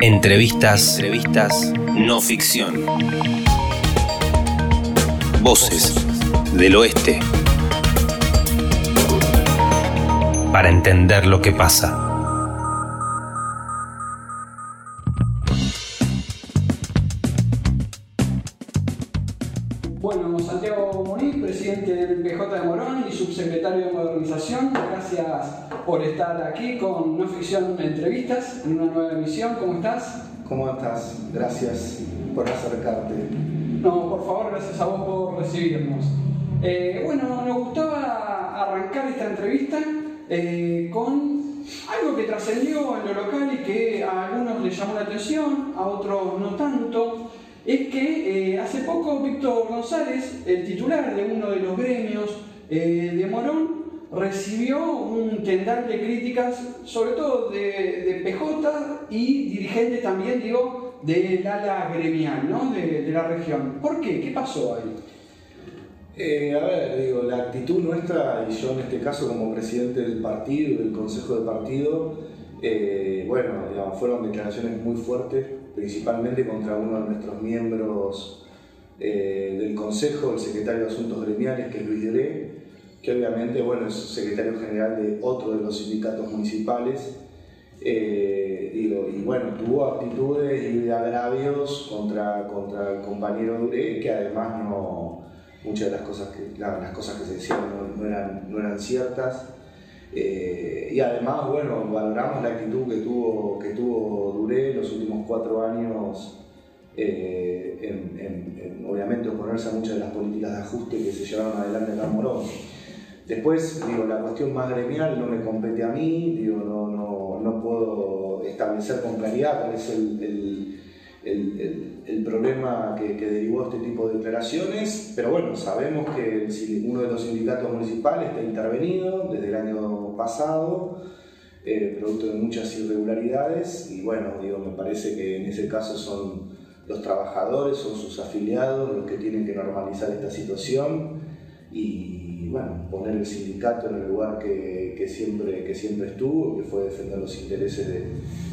Entrevistas, entrevistas no ficción. Voces del oeste. Para entender lo que pasa. Por estar aquí con No Ficción Entrevistas en una nueva emisión. ¿Cómo estás? ¿Cómo estás? Gracias por acercarte. No, por favor, gracias a vos por recibirnos. Eh, bueno, nos gustaba arrancar esta entrevista eh, con algo que trascendió en lo local y que a algunos les llamó la atención, a otros no tanto es que eh, hace poco Víctor González, el titular de uno de los gremios de Morón, recibió un tendal de críticas, sobre todo de, PJ y dirigente también, digo, del ala gremial ¿no? de, la región. ¿Por qué? ¿Qué pasó ahí? Eh, a ver, digo, la actitud nuestra, y yo en este caso como presidente del partido, del consejo de partido, bueno, digamos, fueron declaraciones muy fuertes principalmente contra uno de nuestros miembros eh, del Consejo, el secretario de Asuntos Gremiales, que es Luis que obviamente bueno, es secretario general de otro de los sindicatos municipales. Eh, y bueno, tuvo actitudes y agravios contra, contra el compañero Duré, que además no, muchas de las cosas que, las cosas que se decían no, eran, no eran ciertas. Eh, y además, bueno, valoramos la actitud que tuvo, que tuvo Duré los últimos cuatro años eh, en, obviamente, oponerse a muchas de las políticas de ajuste que se llevaron adelante acá en Morón. Después, digo, la cuestión más gremial no me compete a mí, digo, no, no, no puedo establecer con claridad cuál es el el, el, problema que, que, derivó este tipo de declaraciones, pero bueno, sabemos que uno de los sindicatos municipales está intervenido desde el año pasado, eh, producto de muchas irregularidades, y bueno, digo, me parece que en ese caso son los trabajadores, son sus afiliados los que tienen que normalizar esta situación y bueno, poner el sindicato en el lugar que, que siempre, que siempre estuvo, que fue defender los intereses de,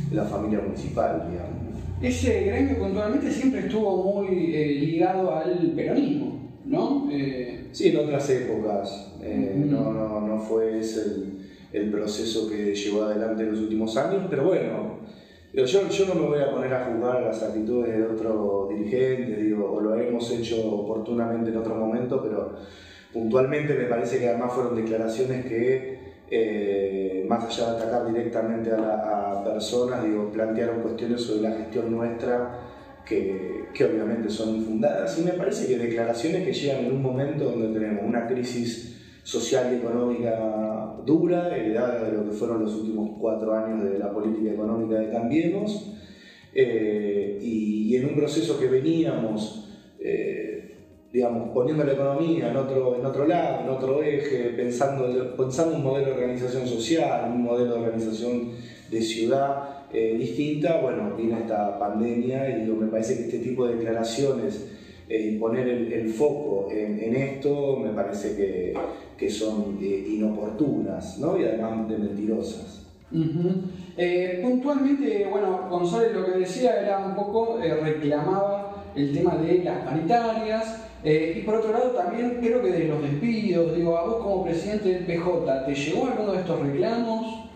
de la familia municipal, digamos. Ese gremio puntualmente siempre estuvo muy eh, ligado al peronismo, ¿no? Eh, sí, en otras épocas. Eh, no, no, no, fue ese el, proceso que llevó adelante en los últimos años, pero bueno, yo, yo no me voy a poner a juzgar las actitudes de otro dirigente, digo, o lo hemos hecho oportunamente en otro momento, pero puntualmente me parece que además fueron declaraciones que eh, más allá de atacar directamente a, personas, digo, plantearon cuestiones sobre la gestión nuestra que, que, obviamente son infundadas. Y me parece que declaraciones que llegan en un momento donde tenemos una crisis social y económica dura, heredada de lo que fueron los últimos cuatro años de la política económica de Cambiemos, eh, y, en un proceso que veníamos eh, digamos, poniendo la economía en otro, en otro lado, en otro eje, pensando, pensando un modelo de organización social, un modelo de organización de ciudad eh, distinta, bueno, vino esta pandemia y me parece que este tipo de declaraciones eh, y poner el, foco en, esto me parece que, que son eh, inoportunas ¿no? y además de mentirosas. puntualmente, bueno, González lo que decía era un poco, reclamaba el tema de las paritarias, eh, y por otro lado también creo que de los despidos, digo, a vos como presidente del PJ, ¿te llegó alguno de estos reclamos?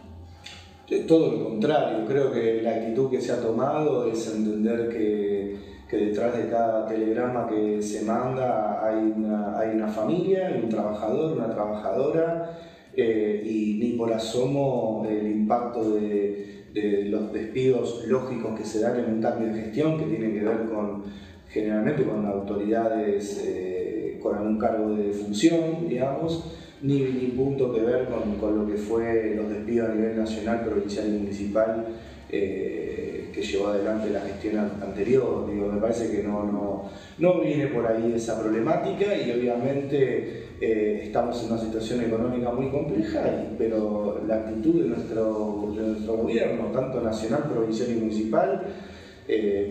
Todo lo contrario, creo que la actitud que se ha tomado es entender que, detrás de cada telegrama que se manda hay una, hay una familia, hay un trabajador, una trabajadora, eh, y ni por asomo el impacto de, de los despidos lógicos que se dan en un cambio de gestión que tiene que ver con generalmente con autoridades eh, con algún cargo de función, digamos, ni, ni punto que ver con, con, lo que fue los despidos a nivel nacional, provincial y municipal eh, que llevó adelante la gestión anterior. Digo, me parece que no, no, no viene por ahí esa problemática y obviamente eh, estamos en una situación económica muy compleja, pero la actitud de nuestro, de nuestro gobierno, tanto nacional, provincial y municipal,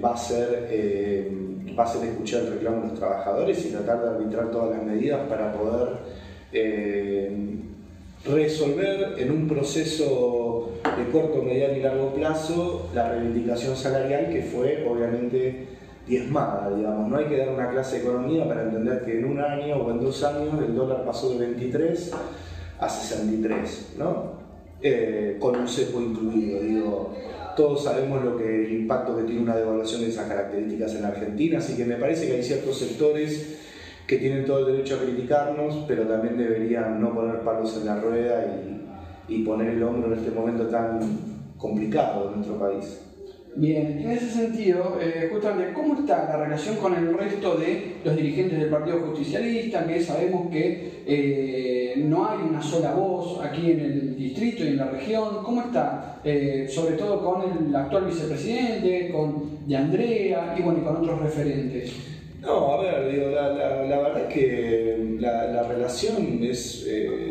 va a ser va a ser escuchar el reclamo de los trabajadores y tratar de arbitrar todas las medidas para poder eh, resolver en un proceso de corto, mediano y largo plazo la reivindicación salarial que fue obviamente diezmada, digamos. No hay que dar una clase de economía para entender que en un año o en dos años el dólar pasó de 23 a 63, ¿no? Eh, con un cepo incluido. Todos sabemos lo que el impacto que tiene una devaluación de esas características en Argentina, así que me parece que hay ciertos sectores que tienen todo el derecho a criticarnos, pero también deberían no poner palos en la rueda y, y poner el hombro en este momento tan complicado de nuestro país. Bien, en ese sentido, eh, justamente, ¿cómo está la relación con el resto de los dirigentes del Partido Justicialista? Que sabemos que eh, no hay una sola voz aquí en el distrito y en la región. ¿Cómo está? Eh, sobre todo con el actual vicepresidente, con De Andrea y, bueno, y con otros referentes. No, a ver, digo, la, la, verdad es que la, la relación es,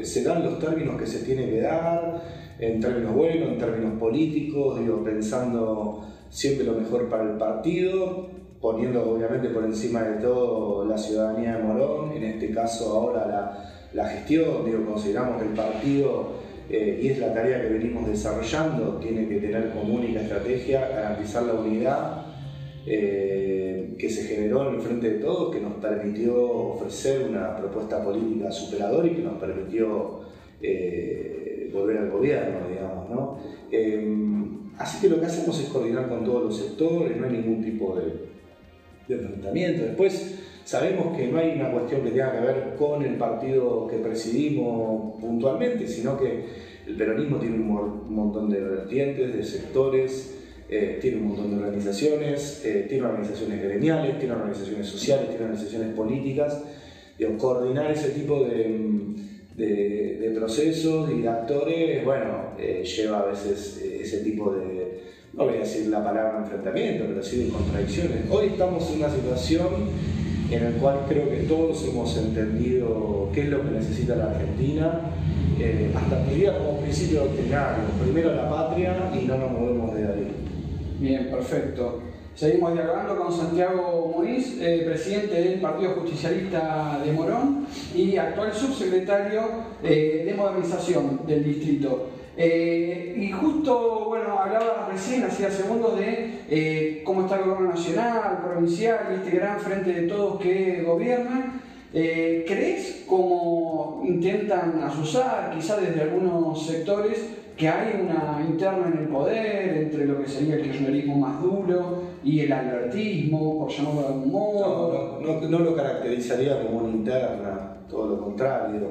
se dan los términos que se tiene que dar, en términos buenos, en términos políticos, digo, pensando siempre lo mejor para el partido, poniendo obviamente por encima de todo la ciudadanía de Morón, en este caso ahora la, la gestión, digo, consideramos que el partido, eh, y es la tarea que venimos desarrollando, tiene que tener como única estrategia garantizar la unidad eh, que se generó en el frente de todos, que nos permitió ofrecer una propuesta política superadora y que nos permitió eh, volver al gobierno, digamos, ¿no? Así que lo que hacemos es coordinar con todos los sectores, no hay ningún tipo de, enfrentamiento. Después sabemos que no hay una cuestión que tenga que ver con el partido que presidimos puntualmente, sino que el peronismo tiene un montón de vertientes, de sectores, eh, tiene un montón de organizaciones, eh, tiene organizaciones gremiales, tiene organizaciones sociales, tiene organizaciones políticas. coordinar ese tipo de de, procesos y de actores, bueno, eh, lleva a veces eh, ese tipo de, no voy a decir la palabra enfrentamiento, pero sí de contradicciones. Hoy estamos en una situación en la cual creo que todos hemos entendido qué es lo que necesita la Argentina, eh, hasta diría como principio doctrinario, primero la patria y no nos movemos de. Bien, perfecto. Seguimos dialogando con Santiago Muniz, eh, presidente del Partido Justicialista de Morón y actual subsecretario eh, de Modernización del distrito. Eh, y justo, bueno, hablaba recién, hacía segundos, de cómo está el gobierno nacional, provincial este gran frente de todos que gobierna. ¿Crees cómo intentan asusar, quizá desde algunos sectores, que hay una interna en el poder entre lo que sería el kirchnerismo más duro y el albertismo, por llamarlo de algún modo. No, no, lo caracterizaría como una interna, todo lo contrario.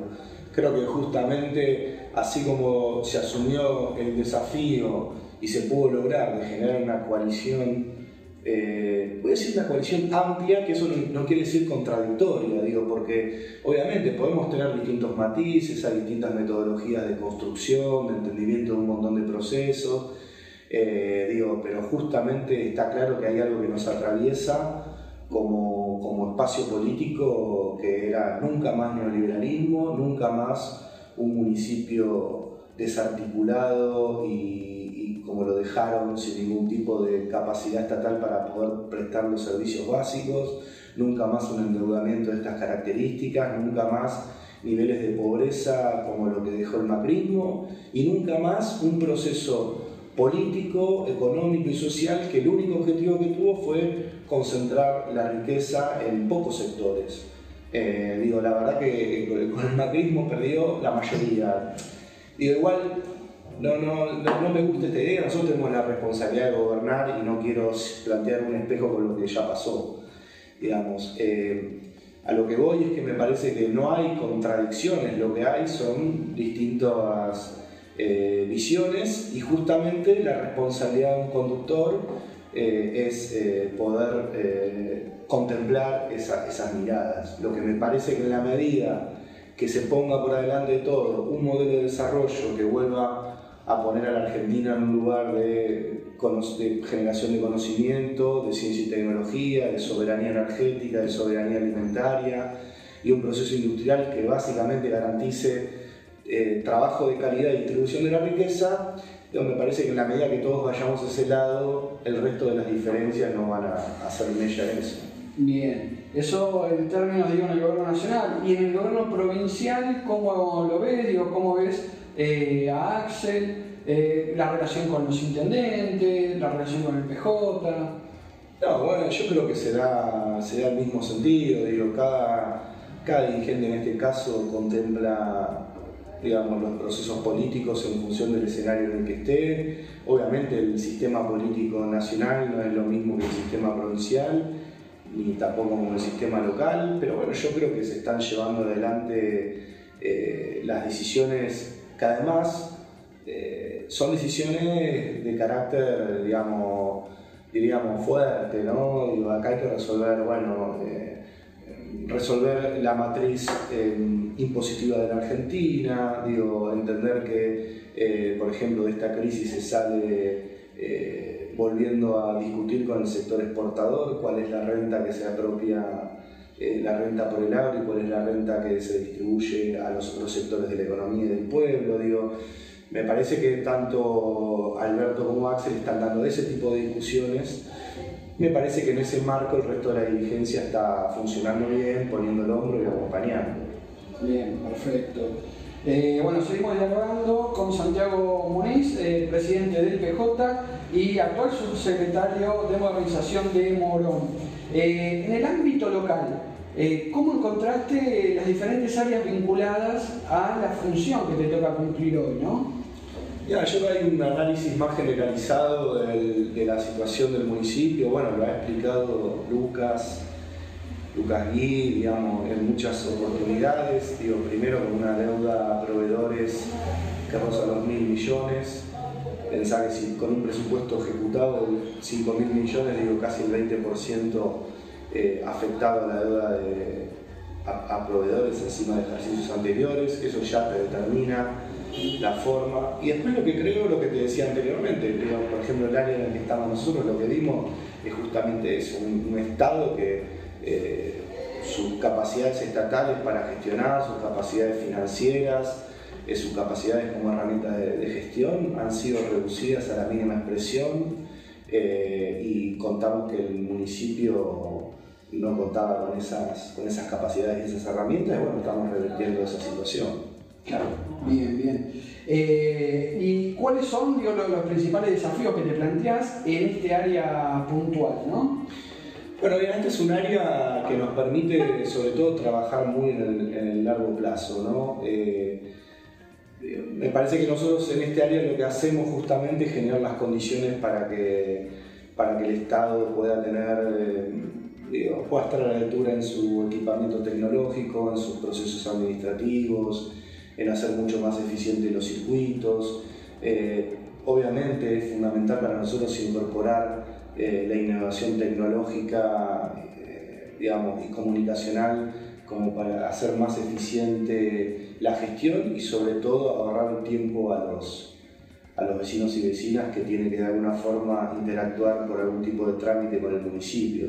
Creo que justamente así como se asumió el desafío y se pudo lograr de generar una coalición eh, voy a decir una coalición amplia, que eso no, quiere decir contradictoria, digo, porque obviamente podemos tener distintos matices, hay distintas metodologías de construcción, de entendimiento de un montón de procesos, eh, digo, pero justamente está claro que hay algo que nos atraviesa como, como espacio político que era nunca más neoliberalismo, nunca más un municipio desarticulado y como lo dejaron sin ningún tipo de capacidad estatal para poder prestar los servicios básicos, nunca más un endeudamiento de estas características, nunca más niveles de pobreza como lo que dejó el macrismo y nunca más un proceso político, económico y social que el único objetivo que tuvo fue concentrar la riqueza en pocos sectores. Eh, digo, la verdad que con el macrismo perdió la mayoría. Digo, igual no, no, no, me gusta esta idea, nosotros tenemos la responsabilidad de gobernar y no quiero plantear un espejo con lo que ya pasó. Digamos, eh, a lo que voy es que me parece que no hay contradicciones, lo que hay son distintas eh, visiones y justamente la responsabilidad de un conductor eh, es poder contemplar esas miradas. Lo que me parece que en la medida que se ponga por adelante de todo un modelo de desarrollo que vuelva a poner a la Argentina en un lugar de, generación de conocimiento, de ciencia y tecnología, de soberanía energética, de soberanía alimentaria y un proceso industrial que básicamente garantice eh, trabajo de calidad y distribución de la riqueza, me parece que en la medida que todos vayamos a ese lado, el resto de las diferencias no van a hacer mella en eso. Bien, eso en términos, digo, en el gobierno nacional. ¿Y en el gobierno provincial cómo lo ves? Digo, ¿Cómo ves eh, a Axel, eh, la relación con los intendentes, la relación con el PJ. No, bueno, yo creo que será, será el mismo sentido, digo, cada, cada dirigente en este caso contempla digamos, los procesos políticos en función del escenario en el que esté. Obviamente el sistema político nacional no es lo mismo que el sistema provincial, ni tampoco como el sistema local, pero bueno, yo creo que se están llevando adelante eh, las decisiones que además eh, son decisiones de carácter, digamos, diríamos, fuerte, ¿no? Y acá hay que resolver, bueno, eh, resolver la matriz impositiva de la Argentina, digo, entender que, por ejemplo, de esta crisis se sale volviendo a discutir con el sector exportador cuál es la renta que se apropia, eh, la renta por el agro y cuál es la renta que se distribuye a los otros sectores de la economía y del pueblo. Digo, me parece que tanto Alberto como Axel están dando ese tipo de discusiones. Me parece que en ese marco el resto de la dirigencia está funcionando bien, poniendo el hombro y acompañando. Bien, perfecto. Eh, bueno, seguimos dialogando con Santiago Muniz, eh, presidente del PJ y actual subsecretario de Modernización de Morón. Eh, en el ámbito local, ¿cómo encontraste las diferentes áreas vinculadas a la función que te toca cumplir hoy? ¿no? Ya, yo hay un análisis más generalizado de la situación del municipio, bueno, lo ha explicado Lucas Lucas Gui, digamos, en muchas oportunidades, digo, primero con una deuda a proveedores que roza los mil millones, pensar que si con un presupuesto ejecutado de 5 mil millones, digo, casi el 20% eh, afectado a la deuda de, a, proveedores encima de ejercicios anteriores, eso ya te determina la forma. Y después lo que creo, lo que te decía anteriormente, por ejemplo, el área en el que estamos nosotros, lo que vimos es justamente eso, un Estado que eh, sus capacidades estatales para gestionar, sus capacidades financieras, eh, sus capacidades como herramientas de, gestión han sido reducidas a la mínima expresión eh, y contamos que el municipio no contaba con esas, con esas capacidades y esas herramientas y bueno, estamos revirtiendo esa situación. Claro, bien, bien. ¿Y cuáles son los, los, principales desafíos que te planteas en este área puntual? ¿no? Bueno, obviamente es un área que nos permite sobre todo trabajar muy en el, largo plazo, ¿no? Eh, me parece que nosotros en este área lo que hacemos justamente es generar las condiciones para que, para que el Estado pueda tener, eh, pueda estar a la altura en su equipamiento tecnológico, en sus procesos administrativos, en hacer mucho más eficientes los circuitos. Eh, obviamente es fundamental para nosotros incorporar eh, la innovación tecnológica eh, digamos, y comunicacional como para hacer más eficiente la gestión y sobre todo ahorrar tiempo a los, a los vecinos y vecinas que tienen que de alguna forma interactuar por algún tipo de trámite con el municipio.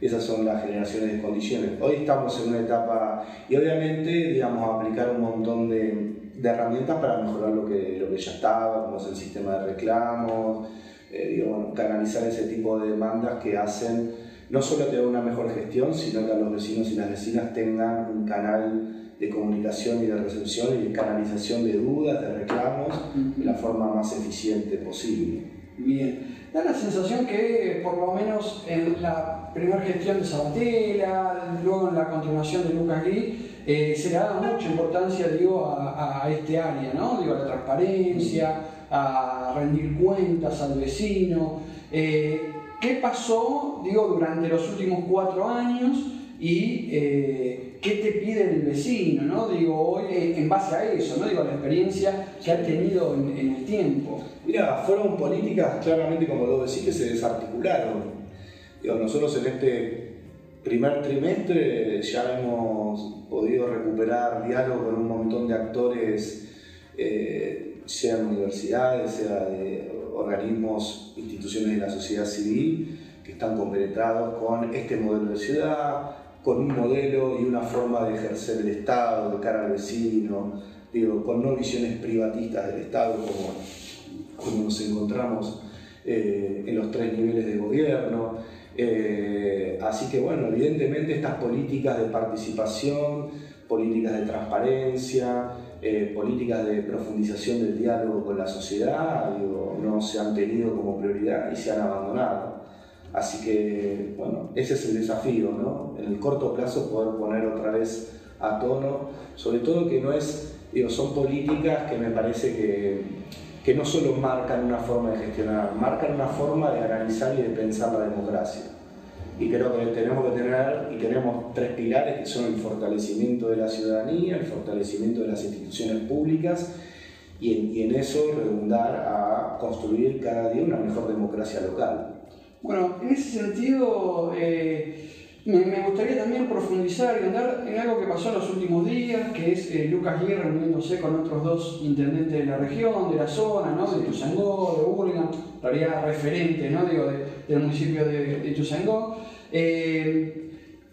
Esas son las generaciones de condiciones. Hoy estamos en una etapa y obviamente digamos, aplicar un montón de, de herramientas para mejorar lo que, lo que ya estaba, como es el sistema de reclamos, eh, canalizar ese tipo de demandas que hacen no solo tener una mejor gestión, sino que los vecinos y las vecinas tengan un canal de comunicación y de recepción y de canalización de dudas, de reclamos, de la forma más eficiente posible. Bien, da la sensación que por lo menos en la primera gestión de Sabatella, luego en la continuación de Lucas Gui, eh, se le da mucha importancia digo, a, a, este área, ¿no? digo, a la transparencia, a rendir cuentas al vecino. Eh, ¿Qué pasó, digo, durante los últimos cuatro años y eh, qué te pide el vecino, ¿no? Digo, hoy en base a eso, ¿no? Digo, la experiencia que ha tenido en, el tiempo. Mira, fueron políticas claramente, como lo decís, que se desarticularon. Digo, nosotros en este primer trimestre ya hemos podido recuperar diálogo con un montón de actores sean universidades, sea de organismos, instituciones de la sociedad civil, que están compenetrados con este modelo de ciudad, con un modelo y una forma de ejercer el Estado de cara al vecino, digo, con no visiones privatistas del Estado como, como nos encontramos eh, en los tres niveles de gobierno. Eh, así que bueno, evidentemente estas políticas de participación, políticas de transparencia, eh, políticas de profundización del diálogo con la sociedad no se han tenido como prioridad y se han abandonado. Así que, bueno, ese es el desafío, ¿no? En el corto plazo poder poner otra vez a tono, sobre todo que no es, digo, son políticas que me parece que, que no solo marcan una forma de gestionar, marcan una forma de analizar y de pensar la democracia. Y creo que tenemos que tener, y tenemos tres pilares que son el fortalecimiento de la ciudadanía, el fortalecimiento de las instituciones públicas y en, eso redundar a construir cada día una mejor democracia local. Bueno, en ese sentido, eh, me, gustaría también profundizar y andar en algo que pasó en los últimos días, que es eh, Lucas Guía reuniéndose con otros dos intendentes de la región, de la zona, ¿no? de Tuzangó, de Burlingame, en realidad referente ¿no? Digo, del municipio de, de Tuzangó. Eh,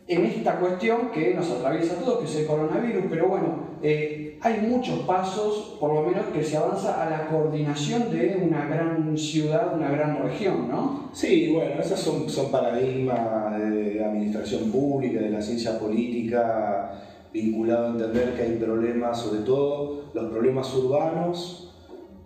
en esta cuestión que nos atraviesa a todos, que es el coronavirus, pero bueno, eh, hay muchos pasos, por lo menos, que se avanza a la coordinación de una gran ciudad, una gran región, ¿no? Sí, bueno, esos son, son paradigmas de administración pública, de la ciencia política, vinculado a entender que hay problemas, sobre todo los problemas urbanos,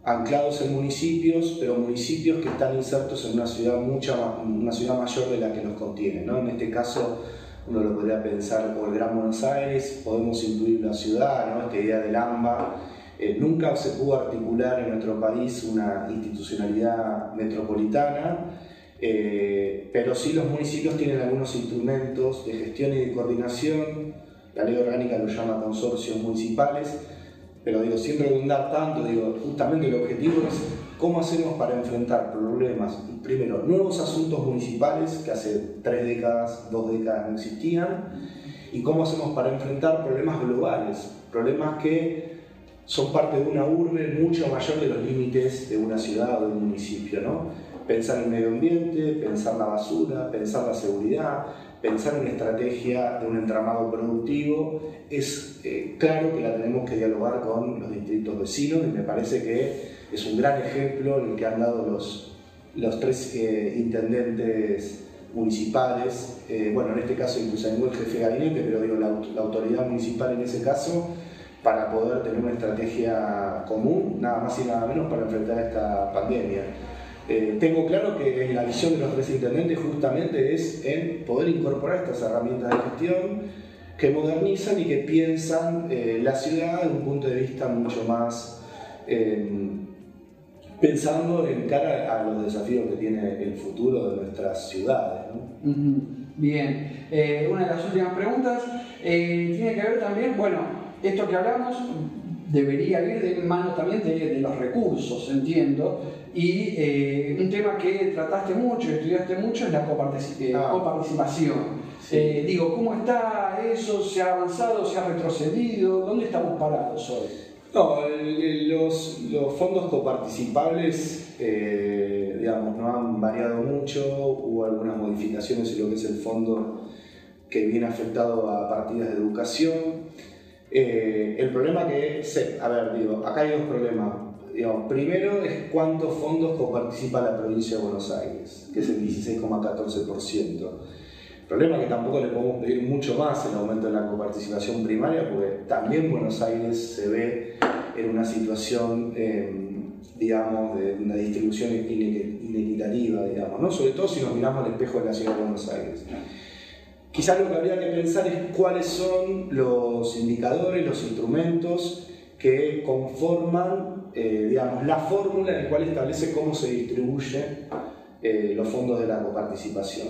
anclados en municipios, pero municipios que están insertos en una ciudad, mucha, una ciudad mayor de la que nos contiene, ¿no? En este caso uno lo podría pensar por el Gran Buenos Aires, podemos incluir la ciudad, ¿no? esta idea del AMBA. Eh, nunca se pudo articular en nuestro país una institucionalidad metropolitana, eh, pero sí los municipios tienen algunos instrumentos de gestión y de coordinación, la ley orgánica lo llama consorcios municipales, pero digo, sin redundar tanto, digo, justamente el objetivo es cómo hacemos para enfrentar problemas, primero, nuevos asuntos municipales que hace tres décadas, dos décadas no existían, y cómo hacemos para enfrentar problemas globales, problemas que son parte de una urbe mucho mayor de los límites de una ciudad o de un municipio, ¿no? Pensar en el medio ambiente, pensar la basura, pensar la seguridad, pensar en una estrategia de un entramado productivo, es eh, claro que la tenemos que dialogar con los distritos vecinos y me parece que es un gran ejemplo el que han dado los, los tres eh, intendentes municipales, eh, bueno, en este caso incluso el jefe de gabinete, pero digo, la, autoridad municipal en ese caso, para poder tener una estrategia común, nada más y nada menos, para enfrentar esta pandemia. Eh, tengo claro que la visión de los tres intendentes justamente es en poder incorporar estas herramientas de gestión que modernizan y que piensan la ciudad desde un punto de vista mucho más eh, pensando en cara a los desafíos que tiene el futuro de nuestras ciudades. Bien, una de las últimas preguntas tiene que ver también, bueno, esto que hablamos debería ir de mano también de, los recursos, entiendo, y eh, un tema que trataste mucho, estudiaste mucho es la eh, ah. coparticipación. Eh, digo, ¿cómo está eso? ¿Se ha avanzado? ¿Se ha retrocedido? ¿Dónde estamos parados hoy? No, los, los, fondos coparticipables, digamos, no han variado mucho, hubo algunas modificaciones en lo que es el fondo que viene afectado a partidas de educación. Eh, el problema que, se, a ver, acá hay dos problemas. primero es cuántos fondos coparticipa la provincia de Buenos Aires, que es el 16,14%. El problema es que tampoco le podemos pedir mucho más el aumento de la coparticipación primaria, porque también Buenos Aires se ve en una situación, em, digamos, de una distribución inequitativa, digamos, ¿no? sobre todo si nos miramos al espejo de la ciudad de Buenos Aires. Quizás lo que habría que pensar es cuáles son los indicadores, los instrumentos que conforman eh, digamos, la fórmula en la cual establece cómo se distribuyen eh, los fondos de la coparticipación.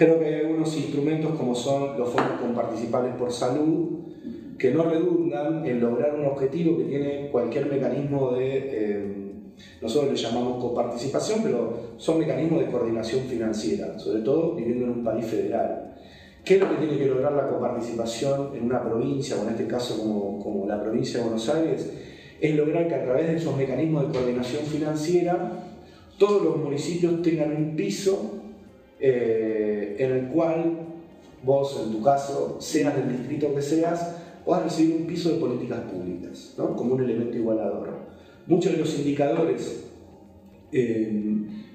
Creo que hay algunos instrumentos como son los fondos comparticipables por salud que no redundan en lograr un objetivo que tiene cualquier mecanismo de eh, nosotros le llamamos coparticipación, pero son mecanismos de coordinación financiera, sobre todo viviendo en un país federal. ¿Qué es lo que tiene que lograr la coparticipación en una provincia, o en este caso como, como la provincia de Buenos Aires? Es lograr que a través de esos mecanismos de coordinación financiera todos los municipios tengan un piso eh, en el cual vos, en tu caso, seas del distrito que seas, puedas recibir un piso de políticas públicas, como un elemento igualador muchos de los indicadores eh,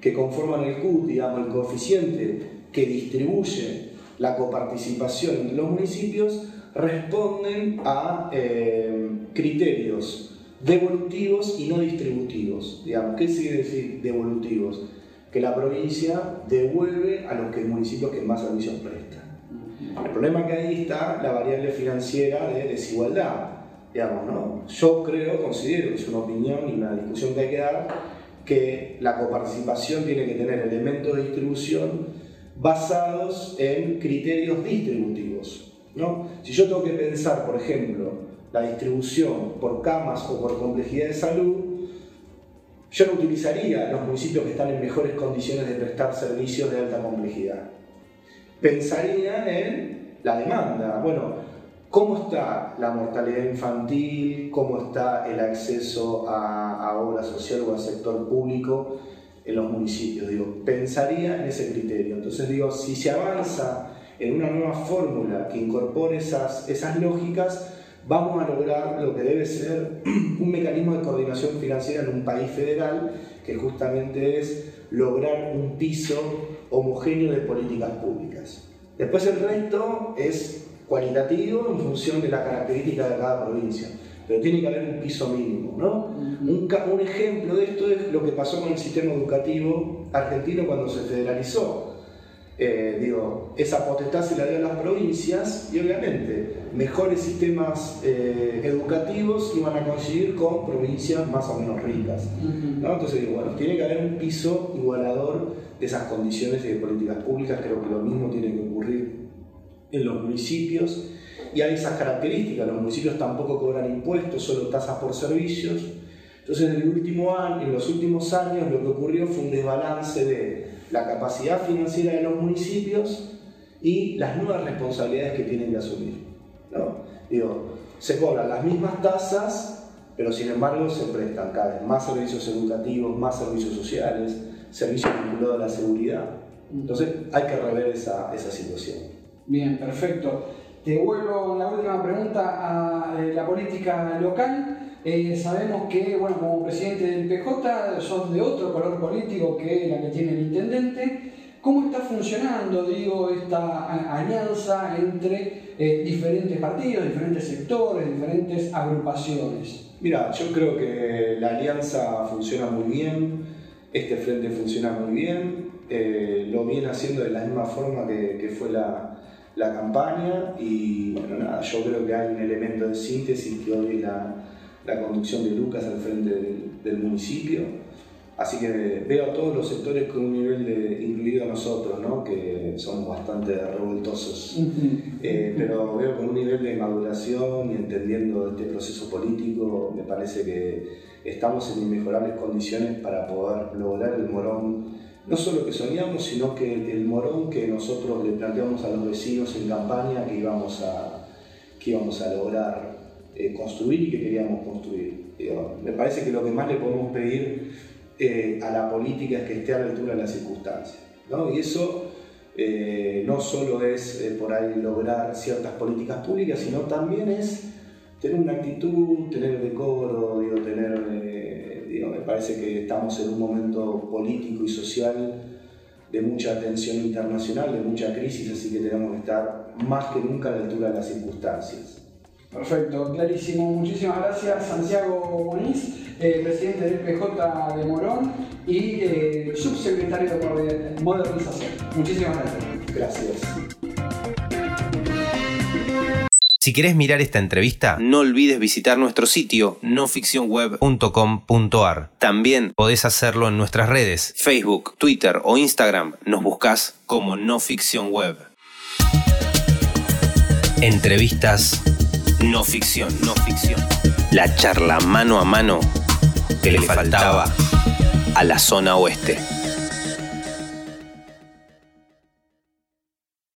que conforman el CUT, digamos, el coeficiente que distribuye la coparticipación entre los municipios responden a eh, criterios devolutivos y no distributivos. Digamos, ¿Qué quiere decir devolutivos? Que la provincia devuelve a los que, municipios que más servicios prestan. El problema que ahí está la variable financiera de desigualdad. Digamos, ¿no? Yo creo, considero, es una opinión y una discusión que hay que dar, que la coparticipación tiene que tener elementos de distribución basados en criterios distributivos. ¿no? Si yo tengo que pensar, por ejemplo, la distribución por camas o por complejidad de salud, yo no utilizaría los municipios que están en mejores condiciones de prestar servicios de alta complejidad. Pensaría en la demanda. Bueno, ¿cómo está la mortalidad infantil? ¿Cómo está el acceso a, a obra social o al sector público en los municipios? Digo, pensaría en ese criterio. Entonces digo, si se avanza en una nueva fórmula que incorpore esas, esas lógicas, vamos a lograr lo que debe ser un mecanismo de coordinación financiera en un país federal, que justamente es lograr un piso homogéneo de políticas públicas. Después el resto es cualitativo en función de la característica de cada provincia, pero tiene que haber un piso mínimo. ¿no? un, un ejemplo de esto es lo que pasó con el sistema educativo argentino cuando se federalizó eh, digo, esa potestad se la dio a las provincias y obviamente mejores sistemas eh, educativos iban a conseguir con provincias más o menos ricas. Entonces digo, bueno, tiene que haber un piso igualador de esas condiciones de políticas públicas, creo que lo mismo tiene que ocurrir en los municipios y hay esas características, los municipios tampoco cobran impuestos, solo tasas por servicios. Entonces en, el último año, en los últimos años lo que ocurrió fue un desbalance de la capacidad financiera de los municipios y las nuevas responsabilidades que tienen que asumir. ¿no? Digo, se cobran las mismas tasas, pero sin embargo se prestan cada vez más servicios educativos, más servicios sociales, servicios vinculados a la seguridad. Entonces hay que rever esa, esa situación. Bien, perfecto. Te vuelvo la última pregunta a eh, la política local. Eh, sabemos que, bueno, como presidente del PJ, sos de otro color político que la que tiene el intendente. ¿Cómo está funcionando, digo, esta alianza entre eh, diferentes partidos, diferentes sectores, diferentes agrupaciones? Mira, yo creo que la alianza funciona muy bien, este frente funciona muy bien, eh, lo viene haciendo de la misma forma que, fue la, la, campaña y yo creo que hay un elemento de síntesis que hoy la la conducción de Lucas al frente del, municipio. Así que veo a todos los sectores con un nivel de, incluido a nosotros, ¿no? que somos bastante revoltosos, eh, pero veo con un nivel de maduración y entendiendo este proceso político, me parece que estamos en inmejorables condiciones para poder lograr el morón, no solo que soñamos, sino que el morón que nosotros le planteamos a los vecinos en campaña que íbamos a, que íbamos a lograr eh, construir y que queríamos construir. me parece que lo que más le podemos pedir eh, a la política es que esté a la altura de las circunstancias. ¿no? Y eso eh, no solo es por ahí lograr ciertas políticas públicas, sino también es tener una actitud, tener decoro, digo, tener, digo, me parece que estamos en un momento político y social de mucha tensión internacional, de mucha crisis, así que tenemos que estar más que nunca a la altura de las circunstancias. Perfecto, clarísimo. Muchísimas gracias, Santiago Moniz, eh, presidente del PJ de Morón y eh, subsecretario de Modernización. Muchísimas gracias. Gracias. Si querés mirar esta entrevista, no olvides visitar nuestro sitio noficcionweb.com.ar. También podés hacerlo en nuestras redes, Facebook, Twitter o Instagram. Nos buscas como No Ficción Web. Entrevistas no ficción, no ficción. La charla mano a mano que le faltaba a la zona oeste.